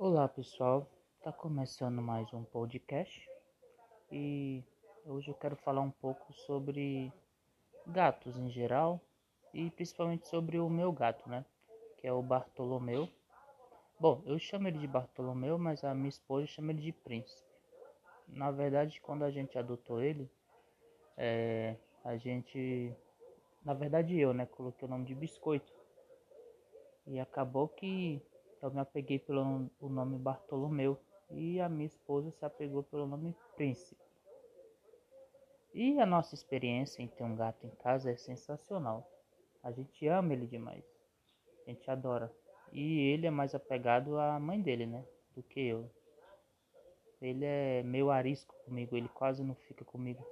Olá pessoal, está começando mais um podcast e hoje eu quero falar um pouco sobre gatos em geral e principalmente sobre o meu gato, né? Que é o Bartolomeu. Bom, eu chamo ele de Bartolomeu, mas a minha esposa chama ele de Príncipe. Na verdade, quando a gente adotou ele, é, a gente, na verdade eu, né, coloquei o nome de Biscoito e acabou que eu me apeguei pelo o nome Bartolomeu e a minha esposa se apegou pelo nome Príncipe. E a nossa experiência em ter um gato em casa é sensacional. A gente ama ele demais. A gente adora. E ele é mais apegado à mãe dele, né? Do que eu. Ele é meio arisco comigo, ele quase não fica comigo.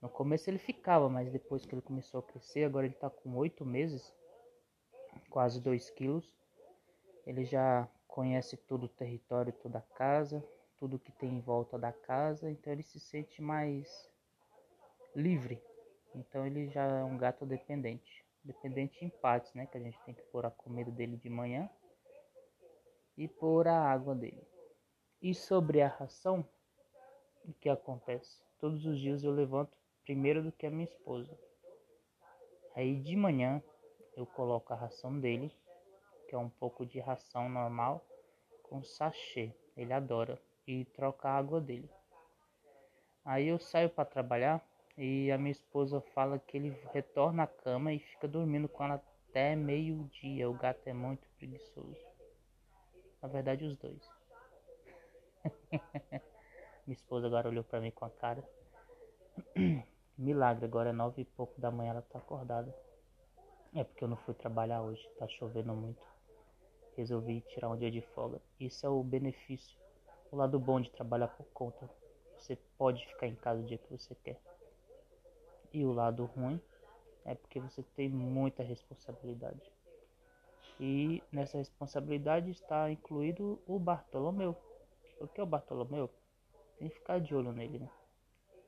No começo ele ficava, mas depois que ele começou a crescer, agora ele tá com oito meses, quase dois quilos. Ele já conhece todo o território, toda a casa, tudo que tem em volta da casa, então ele se sente mais livre. Então ele já é um gato dependente. Dependente em partes, né? Que a gente tem que pôr a comida dele de manhã e pôr a água dele. E sobre a ração, o que acontece? Todos os dias eu levanto primeiro do que a minha esposa. Aí de manhã eu coloco a ração dele que é um pouco de ração normal com sachê. Ele adora e troca a água dele. Aí eu saio para trabalhar e a minha esposa fala que ele retorna à cama e fica dormindo com ela até meio-dia. O gato é muito preguiçoso. Na verdade, os dois. minha esposa agora olhou para mim com a cara. Milagre, agora é nove e pouco da manhã, ela tá acordada. É porque eu não fui trabalhar hoje, tá chovendo muito resolvi tirar um dia de folga. Isso é o benefício, o lado bom de trabalhar por conta. Você pode ficar em casa o dia que você quer. E o lado ruim é porque você tem muita responsabilidade. E nessa responsabilidade está incluído o Bartolomeu. O que é o Bartolomeu? Tem que ficar de olho nele, né?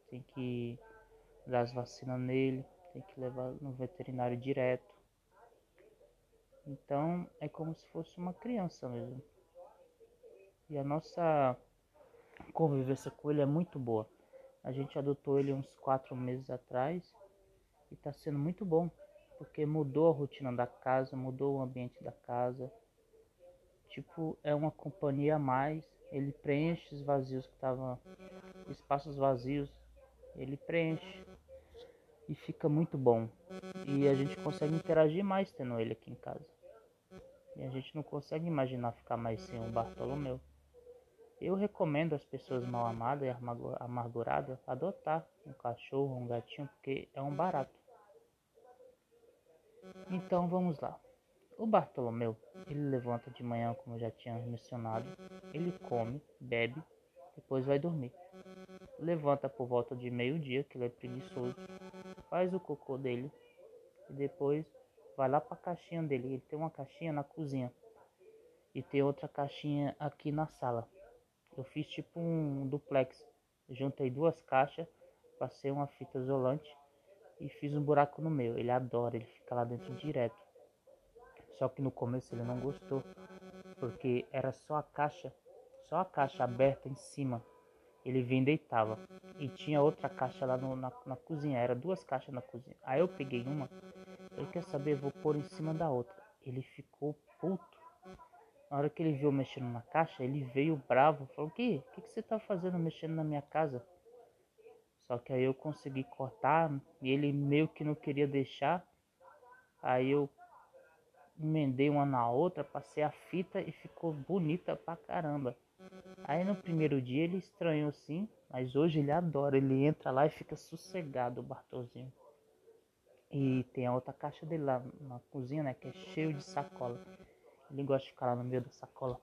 Tem que dar as vacinas nele, tem que levar no veterinário direto então é como se fosse uma criança mesmo. E a nossa convivência com ele é muito boa. A gente adotou ele uns quatro meses atrás e está sendo muito bom, porque mudou a rotina da casa, mudou o ambiente da casa. Tipo, é uma companhia a mais. Ele preenche os vazios que estavam, espaços vazios, ele preenche e fica muito bom. E a gente consegue interagir mais tendo ele aqui em casa. E a gente não consegue imaginar ficar mais sem um Bartolomeu. Eu recomendo às pessoas mal amadas e amarguradas adotar um cachorro, um gatinho, porque é um barato. Então vamos lá. O Bartolomeu, ele levanta de manhã, como já tinha mencionado, ele come, bebe, depois vai dormir. Levanta por volta de meio-dia, que ele é preguiçoso, faz o cocô dele e depois vai lá para a caixinha dele. Ele tem uma caixinha na cozinha e tem outra caixinha aqui na sala. Eu fiz tipo um duplex. juntei duas caixas, passei uma fita isolante e fiz um buraco no meio. Ele adora, ele fica lá dentro direto. Só que no começo ele não gostou, porque era só a caixa, só a caixa aberta em cima. Ele vinha e deitava. E tinha outra caixa lá no, na, na cozinha, era duas caixas na cozinha. Aí eu peguei uma ele quer saber, vou pôr em cima da outra. Ele ficou puto. Na hora que ele viu mexendo na caixa, ele veio bravo. Falou: que? O que, que você tá fazendo mexendo na minha casa? Só que aí eu consegui cortar e ele meio que não queria deixar. Aí eu emendei uma na outra, passei a fita e ficou bonita pra caramba. Aí no primeiro dia ele estranhou sim, mas hoje ele adora. Ele entra lá e fica sossegado, o Bartolzinho. E tem a outra caixa dele lá na cozinha, né? Que é cheio de sacola. Ele gosta de ficar lá no meio da sacola.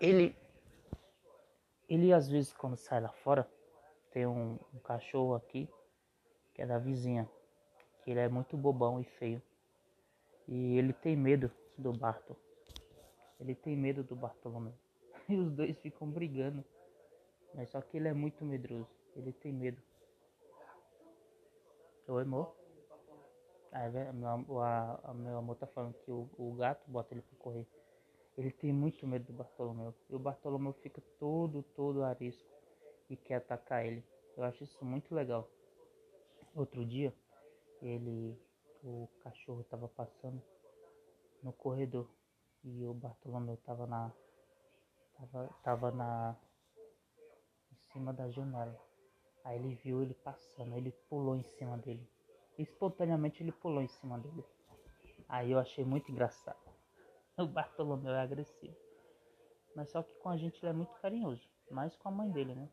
Ele. Ele às vezes quando sai lá fora, tem um, um cachorro aqui, que é da vizinha. Que ele é muito bobão e feio. E ele tem medo do Bartol. Ele tem medo do Bartolomeu. E os dois ficam brigando. Mas só que ele é muito medroso. Ele tem medo. Oi, amor. Aí, meu, a, a, meu amor tá falando que o, o gato bota ele pra correr. Ele tem muito medo do Bartolomeu. E o Bartolomeu fica todo, todo arisco e quer atacar ele. Eu acho isso muito legal. Outro dia, ele, o cachorro estava passando no corredor e o Bartolomeu estava na, tava, tava na, em cima da janela. Aí ele viu ele passando, ele pulou em cima dele. Espontaneamente ele pulou em cima dele. Aí eu achei muito engraçado. O Bartolomeu é agressivo. Mas só que com a gente ele é muito carinhoso. Mais com a mãe dele, né?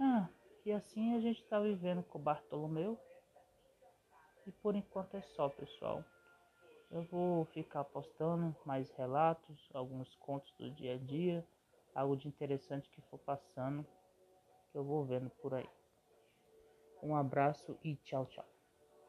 Ah, e assim a gente tá vivendo com o Bartolomeu. E por enquanto é só, pessoal. Eu vou ficar postando mais relatos, alguns contos do dia a dia, algo de interessante que for passando, que eu vou vendo por aí. Um abraço e tchau, tchau.